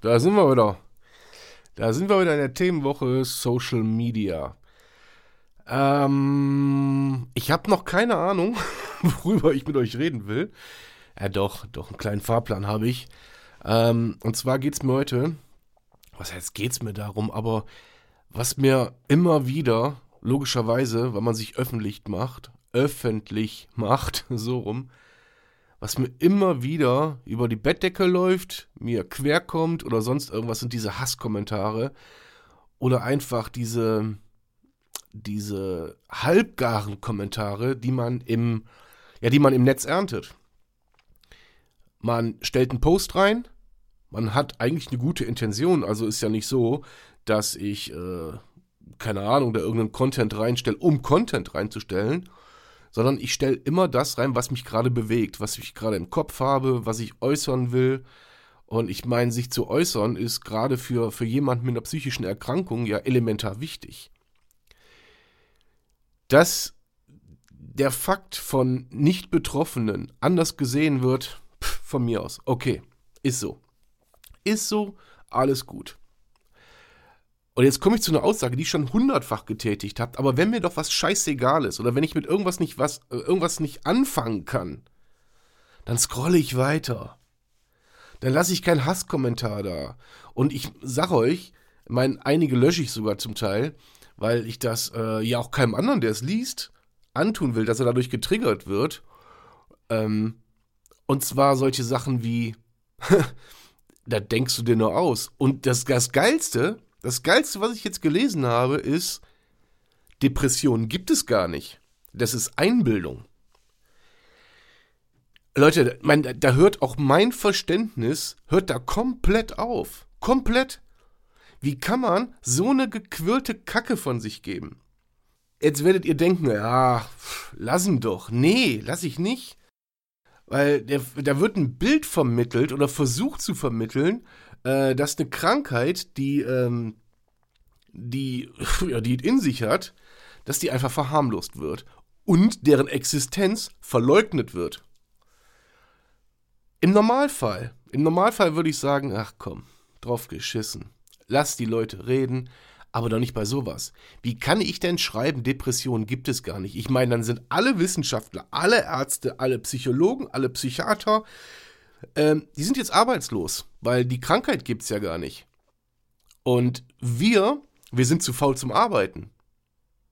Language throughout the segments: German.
da sind wir wieder. Da sind wir wieder in der Themenwoche Social Media. Ähm, ich habe noch keine Ahnung, worüber ich mit euch reden will. Ja, doch, doch, einen kleinen Fahrplan habe ich. Ähm, und zwar geht es mir heute, was heißt geht es mir darum, aber was mir immer wieder, logischerweise, weil man sich öffentlich macht, öffentlich macht, so rum, was mir immer wieder über die Bettdecke läuft, mir quer kommt oder sonst irgendwas sind diese Hasskommentare oder einfach diese diese halbgaren Kommentare, die man im ja, die man im Netz erntet. Man stellt einen Post rein, man hat eigentlich eine gute Intention, also ist ja nicht so, dass ich äh, keine Ahnung, da irgendeinen Content reinstelle, um Content reinzustellen, sondern ich stelle immer das rein, was mich gerade bewegt, was ich gerade im Kopf habe, was ich äußern will. Und ich meine, sich zu äußern ist gerade für, für jemanden mit einer psychischen Erkrankung ja elementar wichtig. Dass der Fakt von Nicht-Betroffenen anders gesehen wird, pff, von mir aus, okay, ist so. Ist so, alles gut. Und jetzt komme ich zu einer Aussage, die ich schon hundertfach getätigt habe, aber wenn mir doch was scheißegal ist oder wenn ich mit irgendwas nicht was, äh, irgendwas nicht anfangen kann, dann scrolle ich weiter. Dann lasse ich keinen Hasskommentar da. Und ich sage euch, mein, einige lösche ich sogar zum Teil, weil ich das äh, ja auch keinem anderen, der es liest, antun will, dass er dadurch getriggert wird. Ähm, und zwar solche Sachen wie, da denkst du dir nur aus. Und das, das Geilste, das Geilste, was ich jetzt gelesen habe, ist, Depressionen gibt es gar nicht. Das ist Einbildung. Leute, mein, da hört auch mein Verständnis, hört da komplett auf. Komplett. Wie kann man so eine gequirlte Kacke von sich geben? Jetzt werdet ihr denken, ja, lass ihn doch. Nee, lass ich nicht. Weil der, da wird ein Bild vermittelt oder versucht zu vermitteln, äh, dass eine Krankheit, die, ähm, die, ja, die in sich hat, dass die einfach verharmlost wird und deren Existenz verleugnet wird. Im Normalfall, im Normalfall würde ich sagen, ach komm, drauf geschissen. Lass die Leute reden, aber doch nicht bei sowas. Wie kann ich denn schreiben, Depressionen gibt es gar nicht? Ich meine, dann sind alle Wissenschaftler, alle Ärzte, alle Psychologen, alle Psychiater, ähm, die sind jetzt arbeitslos, weil die Krankheit gibt es ja gar nicht. Und wir, wir sind zu faul zum Arbeiten.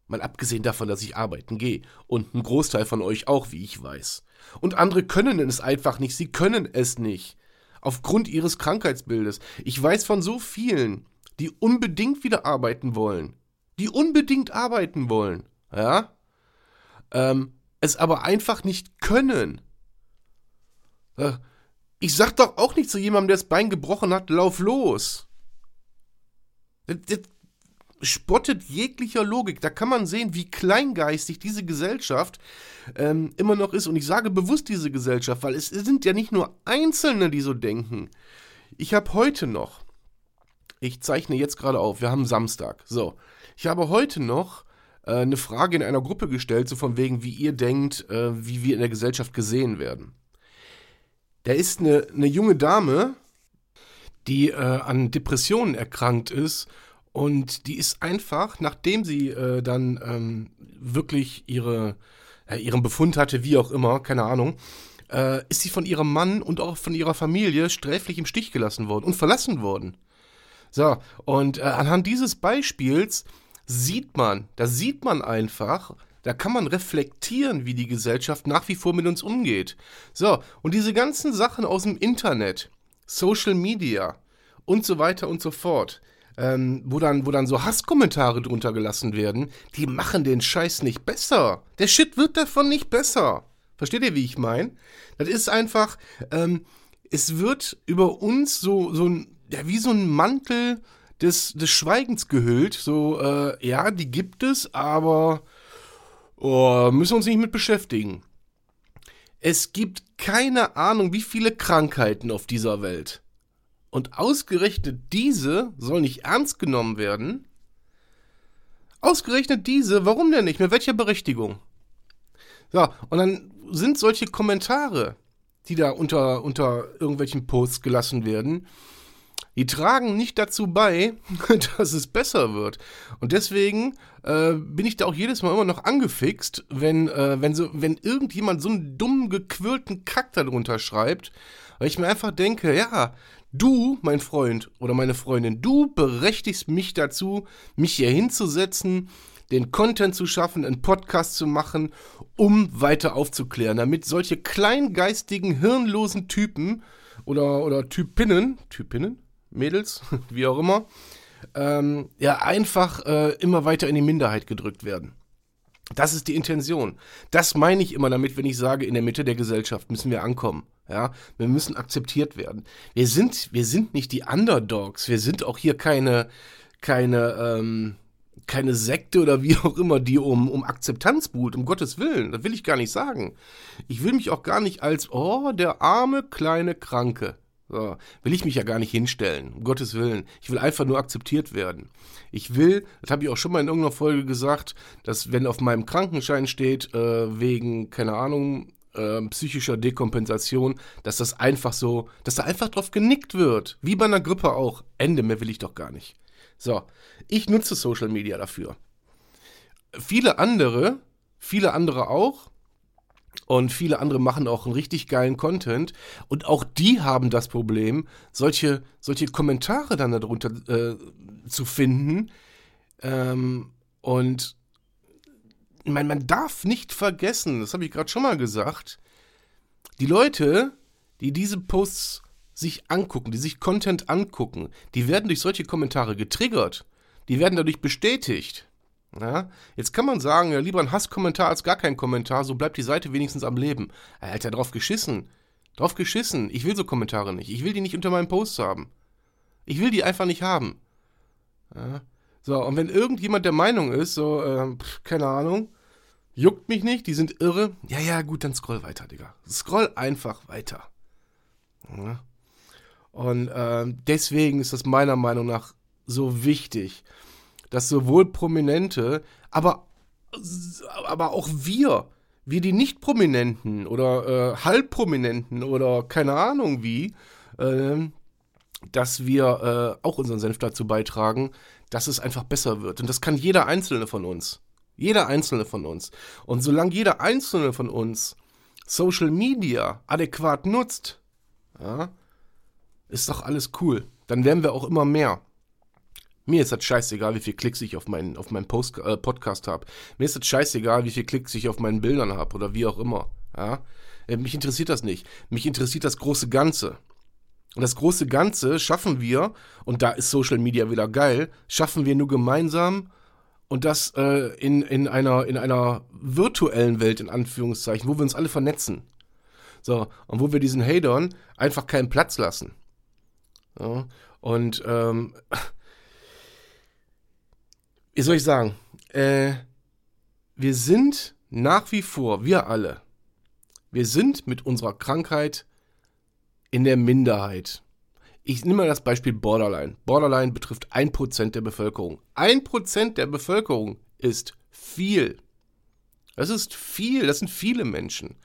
Mal abgesehen davon, dass ich arbeiten gehe. Und ein Großteil von euch auch, wie ich weiß. Und andere können es einfach nicht. Sie können es nicht. Aufgrund ihres Krankheitsbildes. Ich weiß von so vielen, die unbedingt wieder arbeiten wollen. Die unbedingt arbeiten wollen. Ja? Ähm, es aber einfach nicht können. Äh, ich sag doch auch nicht zu jemandem, der das Bein gebrochen hat, lauf los. Das, das spottet jeglicher Logik. Da kann man sehen, wie kleingeistig diese Gesellschaft ähm, immer noch ist. Und ich sage bewusst diese Gesellschaft, weil es sind ja nicht nur Einzelne, die so denken. Ich habe heute noch, ich zeichne jetzt gerade auf, wir haben Samstag. So, ich habe heute noch äh, eine Frage in einer Gruppe gestellt, so von wegen, wie ihr denkt, äh, wie wir in der Gesellschaft gesehen werden Da ist eine, eine junge Dame, die äh, an Depressionen erkrankt ist und die ist einfach, nachdem sie äh, dann ähm, wirklich ihre, äh, ihren Befund hatte, wie auch immer, keine Ahnung, äh, ist sie von ihrem Mann und auch von ihrer Familie sträflich im Stich gelassen worden und verlassen worden. So, und äh, anhand dieses Beispiels sieht man, da sieht man einfach, da kann man reflektieren, wie die Gesellschaft nach wie vor mit uns umgeht. So, und diese ganzen Sachen aus dem Internet, Social Media und so weiter und so fort, ähm, wo, dann, wo dann so Hasskommentare drunter gelassen werden, die machen den Scheiß nicht besser. Der Shit wird davon nicht besser. Versteht ihr, wie ich meine? Das ist einfach, ähm, es wird über uns so, so ein, ja, wie so ein Mantel des, des Schweigens gehüllt. So, äh, ja, die gibt es, aber oh, müssen wir uns nicht mit beschäftigen. Es gibt keine Ahnung, wie viele Krankheiten auf dieser Welt. Und ausgerechnet diese soll nicht ernst genommen werden. Ausgerechnet diese, warum denn nicht? Mit welcher Berechtigung? So, und dann sind solche Kommentare, die da unter, unter irgendwelchen Posts gelassen werden, die tragen nicht dazu bei, dass es besser wird. Und deswegen äh, bin ich da auch jedes Mal immer noch angefixt, wenn, äh, wenn, so, wenn irgendjemand so einen dummen, gequirlten Kack darunter schreibt, weil ich mir einfach denke, ja, du, mein Freund oder meine Freundin, du berechtigst mich dazu, mich hier hinzusetzen, den Content zu schaffen, einen Podcast zu machen, um weiter aufzuklären, damit solche kleingeistigen, hirnlosen Typen oder, oder Typinnen, Typinnen, Mädels, wie auch immer, ähm, ja, einfach äh, immer weiter in die Minderheit gedrückt werden. Das ist die Intention. Das meine ich immer damit, wenn ich sage, in der Mitte der Gesellschaft müssen wir ankommen. Ja, wir müssen akzeptiert werden. Wir sind, wir sind nicht die Underdogs. Wir sind auch hier keine, keine, ähm, keine Sekte oder wie auch immer, die um, um Akzeptanz buhlt, um Gottes Willen. Das will ich gar nicht sagen. Ich will mich auch gar nicht als, oh, der arme kleine Kranke. So, will ich mich ja gar nicht hinstellen, um Gottes Willen. Ich will einfach nur akzeptiert werden. Ich will, das habe ich auch schon mal in irgendeiner Folge gesagt, dass wenn auf meinem Krankenschein steht, äh, wegen, keine Ahnung, äh, psychischer Dekompensation, dass das einfach so, dass da einfach drauf genickt wird. Wie bei einer Grippe auch. Ende, mehr will ich doch gar nicht. So, ich nutze Social Media dafür. Viele andere, viele andere auch. Und viele andere machen auch einen richtig geilen Content. Und auch die haben das Problem, solche, solche Kommentare dann darunter äh, zu finden. Ähm, und man, man darf nicht vergessen, das habe ich gerade schon mal gesagt, die Leute, die diese Posts sich angucken, die sich Content angucken, die werden durch solche Kommentare getriggert. Die werden dadurch bestätigt. Ja? Jetzt kann man sagen, ja, lieber ein Hasskommentar als gar kein Kommentar, so bleibt die Seite wenigstens am Leben. Alter, drauf geschissen. Drauf geschissen. Ich will so Kommentare nicht. Ich will die nicht unter meinem Post haben. Ich will die einfach nicht haben. Ja? So, und wenn irgendjemand der Meinung ist, so, äh, pff, keine Ahnung, juckt mich nicht, die sind irre, ja, ja, gut, dann scroll weiter, Digga. Scroll einfach weiter. Ja? Und äh, deswegen ist das meiner Meinung nach so wichtig, dass sowohl Prominente, aber, aber auch wir, wir die Nicht-Prominenten oder äh, Halbprominenten oder keine Ahnung wie, äh, dass wir äh, auch unseren Senf dazu beitragen, dass es einfach besser wird. Und das kann jeder Einzelne von uns. Jeder Einzelne von uns. Und solange jeder Einzelne von uns Social Media adäquat nutzt, ja, ist doch alles cool. Dann werden wir auch immer mehr. Mir ist das scheißegal, wie viel Klicks ich auf meinen, auf meinen Post, äh, Podcast habe. Mir ist das scheißegal, wie viel Klicks ich auf meinen Bildern habe oder wie auch immer. Ja? Äh, mich interessiert das nicht. Mich interessiert das große Ganze. Und das große Ganze schaffen wir, und da ist Social Media wieder geil, schaffen wir nur gemeinsam und das äh, in, in, einer, in einer virtuellen Welt, in Anführungszeichen, wo wir uns alle vernetzen. So, und wo wir diesen Hatern einfach keinen Platz lassen. Ja, und ähm, wie soll ich sagen? Äh, wir sind nach wie vor, wir alle, wir sind mit unserer Krankheit in der Minderheit. Ich nehme mal das Beispiel Borderline. Borderline betrifft 1% der Bevölkerung. 1% der Bevölkerung ist viel. Das ist viel, das sind viele Menschen.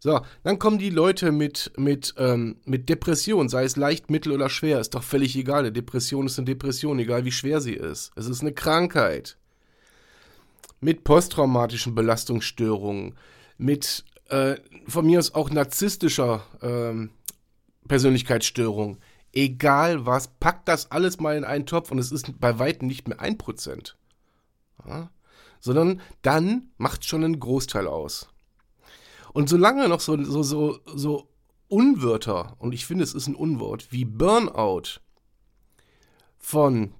So, dann kommen die Leute mit, mit, ähm, mit Depression, sei es leicht, mittel oder schwer, ist doch völlig egal. Eine Depression ist eine Depression, egal wie schwer sie ist. Es ist eine Krankheit. Mit posttraumatischen Belastungsstörungen, mit äh, von mir aus auch narzisstischer ähm, Persönlichkeitsstörung. Egal was, packt das alles mal in einen Topf und es ist bei weitem nicht mehr ein Prozent. Ja? Sondern dann macht schon einen Großteil aus. Und solange noch so, so, so, so Unwörter, und ich finde, es ist ein Unwort, wie Burnout von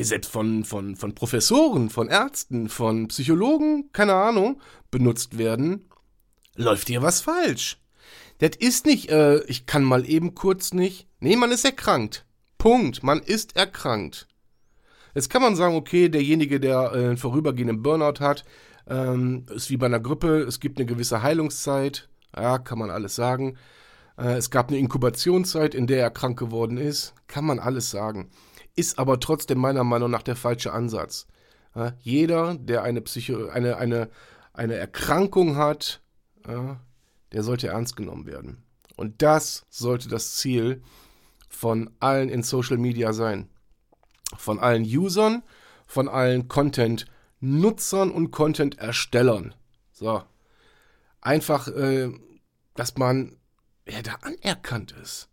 selbst von, von, von Professoren, von Ärzten, von Psychologen, keine Ahnung, benutzt werden, läuft hier was falsch. Das ist nicht, äh, ich kann mal eben kurz nicht. Nee, man ist erkrankt. Punkt. Man ist erkrankt. Jetzt kann man sagen, okay, derjenige, der äh, einen vorübergehenden Burnout hat, ähm, ist wie bei einer Grippe, es gibt eine gewisse Heilungszeit. Ja, kann man alles sagen. Äh, es gab eine Inkubationszeit, in der er krank geworden ist. Kann man alles sagen. Ist aber trotzdem meiner Meinung nach der falsche Ansatz. Ja, jeder, der eine, Psycho eine, eine, eine Erkrankung hat, ja, der sollte ernst genommen werden. Und das sollte das Ziel von allen in Social Media sein. Von allen Usern, von allen Content-Usern. Nutzern und Content-Erstellern. So. Einfach, äh, dass man ja, da anerkannt ist.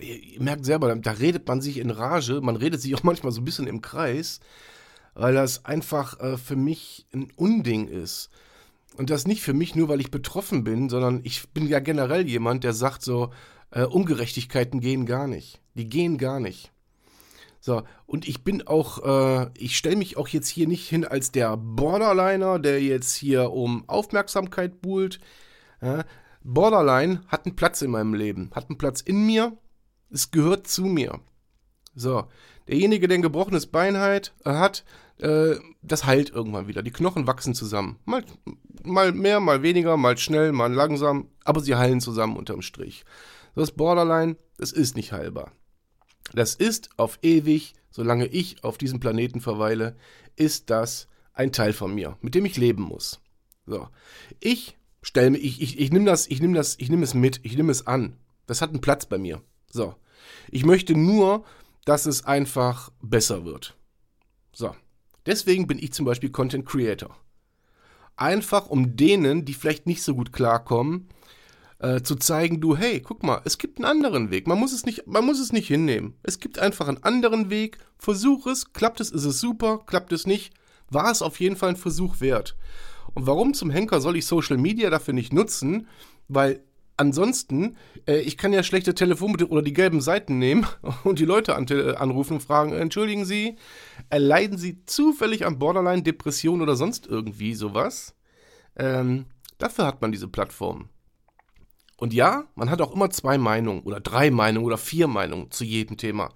Ihr, ihr, merkt selber, da redet man sich in Rage, man redet sich auch manchmal so ein bisschen im Kreis, weil das einfach äh, für mich ein Unding ist. Und das nicht für mich nur, weil ich betroffen bin, sondern ich bin ja generell jemand, der sagt so, äh, Ungerechtigkeiten gehen gar nicht. Die gehen gar nicht. So, und ich bin auch, äh, ich stelle mich auch jetzt hier nicht hin als der Borderliner, der jetzt hier um Aufmerksamkeit buhlt. Ja, Borderline hat einen Platz in meinem Leben, hat einen Platz in mir, es gehört zu mir. So, derjenige, der ein gebrochenes Bein hat, äh, äh, das heilt irgendwann wieder. Die Knochen wachsen zusammen. Mal, mal mehr, mal weniger, mal schnell, mal langsam, aber sie heilen zusammen unterm Strich. Das Borderline, das ist nicht heilbar. Das ist auf ewig, solange ich auf diesem Planeten verweile, ist das ein Teil von mir, mit dem ich leben muss. So. Ich stelle ich, ich, ich nehme das, ich nehme das, ich nehme es mit, ich nehme es an. Das hat einen Platz bei mir. So. Ich möchte nur, dass es einfach besser wird. So. Deswegen bin ich zum Beispiel Content Creator. Einfach um denen, die vielleicht nicht so gut klarkommen, äh, zu zeigen, du, hey, guck mal, es gibt einen anderen Weg. Man muss es nicht, man muss es nicht hinnehmen. Es gibt einfach einen anderen Weg. Versuch es, klappt es, ist es super, klappt es nicht, war es auf jeden Fall ein Versuch wert. Und warum zum Henker soll ich Social Media dafür nicht nutzen? Weil ansonsten, äh, ich kann ja schlechte Telefon oder die gelben Seiten nehmen und die Leute an, anrufen und fragen, entschuldigen Sie, erleiden Sie zufällig an Borderline, Depression oder sonst irgendwie sowas? Ähm, dafür hat man diese Plattform. Und ja, man hat auch immer zwei Meinungen oder drei Meinungen oder vier Meinungen zu jedem Thema.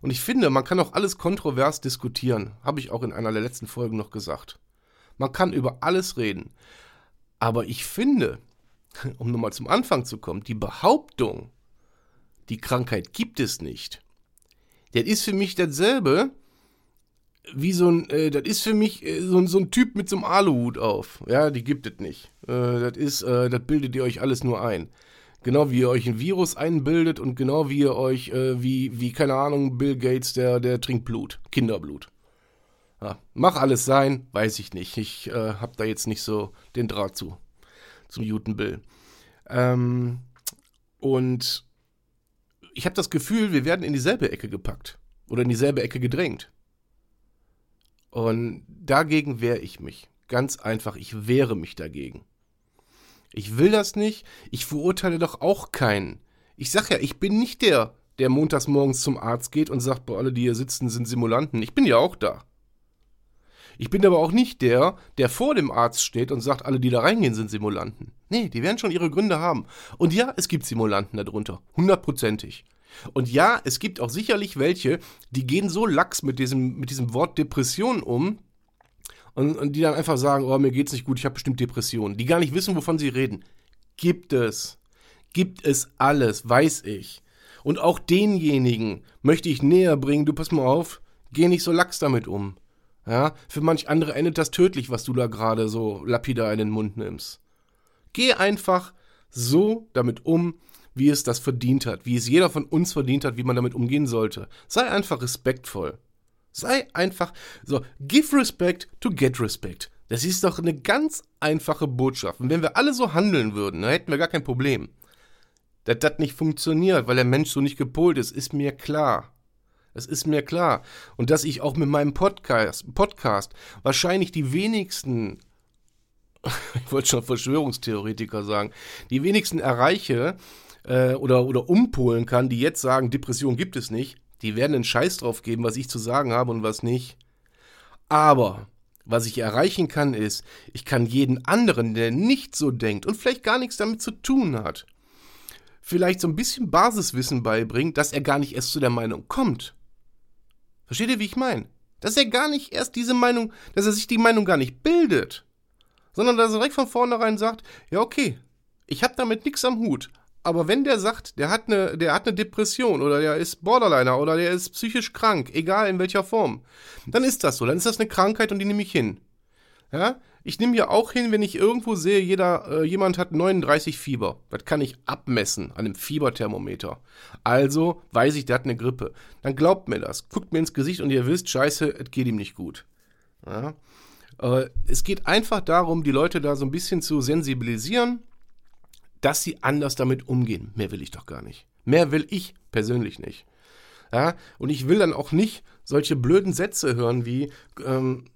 Und ich finde, man kann auch alles kontrovers diskutieren. Habe ich auch in einer der letzten Folgen noch gesagt. Man kann über alles reden. Aber ich finde, um nochmal zum Anfang zu kommen, die Behauptung, die Krankheit gibt es nicht, das ist für mich dasselbe wie so ein, äh, das ist für mich äh, so, so, ein Typ mit so einem Aluhut auf. Ja, die gibt es nicht. Äh, das ist, äh, das bildet ihr euch alles nur ein. Genau wie ihr euch ein Virus einbildet und genau wie ihr euch, äh, wie, wie, keine Ahnung, Bill Gates, der, der trinkt Blut, Kinderblut. Ja, mach alles sein, weiß ich nicht. Ich äh, hab da jetzt nicht so den Draht zu, zum Juten Bill. Ähm, und ich habe das Gefühl, wir werden in dieselbe Ecke gepackt oder in dieselbe Ecke gedrängt. Und dagegen wehre ich mich. Ganz einfach, ich wehre mich dagegen. Ich will das nicht. Ich verurteile doch auch keinen. Ich sag ja, ich bin nicht der, der montags morgens zum Arzt geht und sagt, boah, alle, die hier sitzen, sind Simulanten. Ich bin ja auch da. Ich bin aber auch nicht der, der vor dem Arzt steht und sagt, alle, die da reingehen, sind Simulanten. Nee, die werden schon ihre Gründe haben. Und ja, es gibt Simulanten darunter. Hundertprozentig. Und ja, es gibt auch sicherlich welche, die gehen so lax mit diesem, mit diesem Wort Depression um und, und die dann einfach sagen, oh, mir geht's nicht gut, ich habe bestimmt Depressionen, die gar nicht wissen, wovon sie reden. Gibt es. Gibt es alles, weiß ich. Und auch denjenigen möchte ich näher bringen, du pass mal auf, geh nicht so lax damit um. Ja, für manch andere endet das tödlich, was du da gerade so lapidar in den Mund nimmst. Geh einfach so damit um, wie es das verdient hat, wie es jeder von uns verdient hat, wie man damit umgehen sollte. Sei einfach respektvoll. Sei einfach so, give respect to get respect. Das ist doch eine ganz einfache Botschaft. Und wenn wir alle so handeln würden, dann hätten wir gar kein Problem. Dass das nicht funktioniert, weil der Mensch so nicht gepolt ist, ist mir klar. Es ist mir klar. Und dass ich auch mit meinem Podcast, Podcast wahrscheinlich die wenigsten, ich wollte schon Verschwörungstheoretiker sagen, die wenigsten erreiche äh, oder, oder umpolen kann, die jetzt sagen, Depression gibt es nicht. Die werden einen Scheiß drauf geben, was ich zu sagen habe und was nicht. Aber was ich erreichen kann, ist, ich kann jeden anderen, der nicht so denkt und vielleicht gar nichts damit zu tun hat, vielleicht so ein bisschen Basiswissen beibringen, dass er gar nicht erst zu der Meinung kommt. Versteht ihr, wie ich meine? Dass er gar nicht erst diese Meinung, dass er sich die Meinung gar nicht bildet, sondern dass er direkt von vornherein sagt, ja okay, ich habe damit nichts am Hut, aber wenn der sagt, der hat eine, der hat eine Depression oder der ist Borderliner oder der ist psychisch krank, egal in welcher Form, dann ist das so. Dann ist das eine Krankheit und die nehme ich hin. Ja? Ich nehme ja auch hin, wenn ich irgendwo sehe, jeder, äh, jemand hat 39 Fieber. Das kann ich abmessen an einem Fieberthermometer. Also weiß ich, der hat eine Grippe. Dann glaubt mir das. Guckt mir ins Gesicht und ihr wisst, scheiße, es geht ihm nicht gut. Ja? Äh, es geht einfach darum, die Leute da so ein bisschen zu sensibilisieren dass sie anders damit umgehen. Mehr will ich doch gar nicht. Mehr will ich persönlich nicht. Ja, und ich will dann auch nicht solche blöden Sätze hören wie, ähm,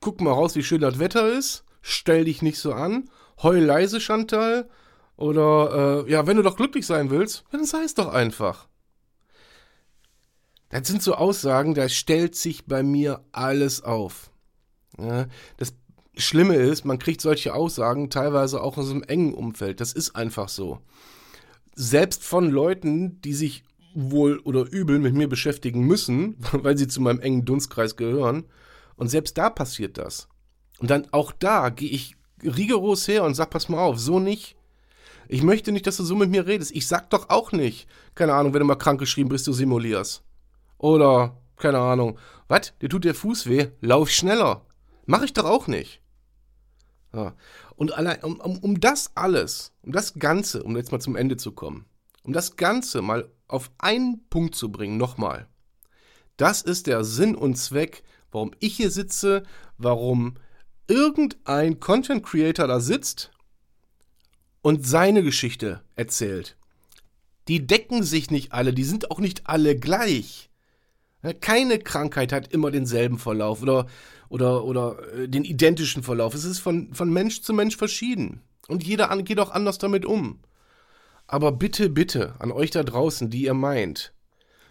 guck mal raus, wie schön das Wetter ist, stell dich nicht so an, heul leise, Chantal, oder, äh, ja, wenn du doch glücklich sein willst, dann sei es doch einfach. Das sind so Aussagen, da stellt sich bei mir alles auf. Ja, das Schlimme ist, man kriegt solche Aussagen teilweise auch aus einem engen Umfeld. Das ist einfach so. Selbst von Leuten, die sich wohl oder übel mit mir beschäftigen müssen, weil sie zu meinem engen Dunstkreis gehören. Und selbst da passiert das. Und dann auch da gehe ich rigoros her und sag, pass mal auf, so nicht. Ich möchte nicht, dass du so mit mir redest. Ich sag doch auch nicht, keine Ahnung, wenn du mal krank geschrieben bist, du simulierst. Oder, keine Ahnung, was, dir tut der Fuß weh, lauf schneller. Mach ich doch auch nicht. Ja. Und allein, um, um, um das alles, um das Ganze, um jetzt mal zum Ende zu kommen, um das Ganze mal auf einen Punkt zu bringen, nochmal. Das ist der Sinn und Zweck, warum ich hier sitze, warum irgendein Content Creator da sitzt und seine Geschichte erzählt. Die decken sich nicht alle, die sind auch nicht alle gleich. Keine Krankheit hat immer denselben Verlauf oder, oder, oder äh, den identischen Verlauf. Es ist von, von Mensch zu Mensch verschieden. Und jeder geht auch anders damit um. Aber bitte, bitte an euch da draußen, die ihr meint,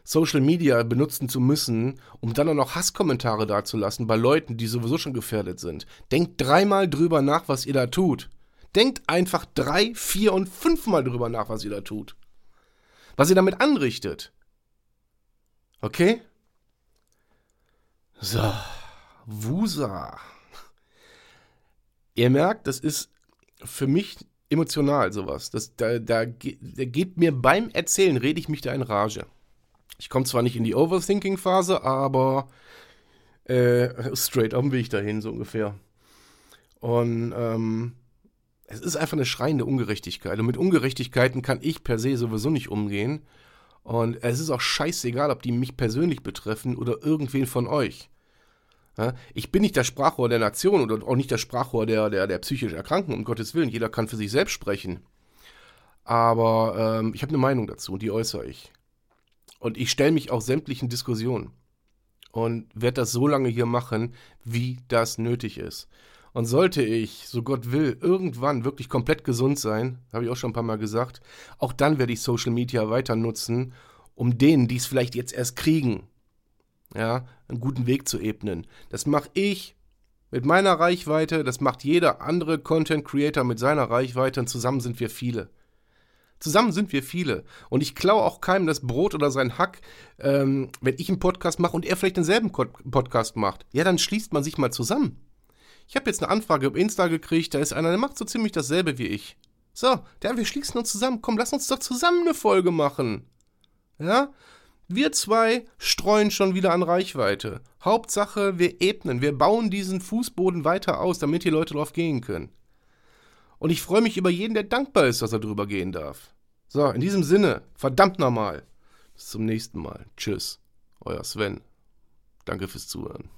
Social Media benutzen zu müssen, um dann auch noch Hasskommentare dazulassen bei Leuten, die sowieso schon gefährdet sind. Denkt dreimal drüber nach, was ihr da tut. Denkt einfach drei, vier und fünfmal drüber nach, was ihr da tut. Was ihr damit anrichtet. Okay? So, Wusa. Ihr merkt, das ist für mich emotional sowas. Das, da, da, da geht mir beim Erzählen, rede ich mich da in Rage. Ich komme zwar nicht in die Overthinking-Phase, aber äh, straight dem Weg dahin, so ungefähr. Und ähm, es ist einfach eine schreiende Ungerechtigkeit. Und mit Ungerechtigkeiten kann ich per se sowieso nicht umgehen. Und es ist auch scheißegal, ob die mich persönlich betreffen oder irgendwen von euch. Ich bin nicht das Sprachrohr der Nation oder auch nicht das Sprachrohr der, der, der psychisch Erkrankten, um Gottes Willen. Jeder kann für sich selbst sprechen. Aber ähm, ich habe eine Meinung dazu und die äußere ich. Und ich stelle mich auch sämtlichen Diskussionen. Und werde das so lange hier machen, wie das nötig ist. Und sollte ich, so Gott will, irgendwann wirklich komplett gesund sein, habe ich auch schon ein paar Mal gesagt, auch dann werde ich Social Media weiter nutzen, um denen, die es vielleicht jetzt erst kriegen, ja, einen guten Weg zu ebnen. Das mache ich mit meiner Reichweite, das macht jeder andere Content Creator mit seiner Reichweite und zusammen sind wir viele. Zusammen sind wir viele. Und ich klaue auch keinem das Brot oder sein Hack, ähm, wenn ich einen Podcast mache und er vielleicht denselben Podcast macht. Ja, dann schließt man sich mal zusammen. Ich habe jetzt eine Anfrage auf Insta gekriegt, da ist einer, der macht so ziemlich dasselbe wie ich. So, der, wir schließen uns zusammen. Komm, lass uns doch zusammen eine Folge machen. Ja? Wir zwei streuen schon wieder an Reichweite. Hauptsache, wir ebnen, wir bauen diesen Fußboden weiter aus, damit die Leute drauf gehen können. Und ich freue mich über jeden, der dankbar ist, dass er drüber gehen darf. So, in diesem Sinne, verdammt nochmal. Bis zum nächsten Mal. Tschüss. Euer Sven. Danke fürs Zuhören.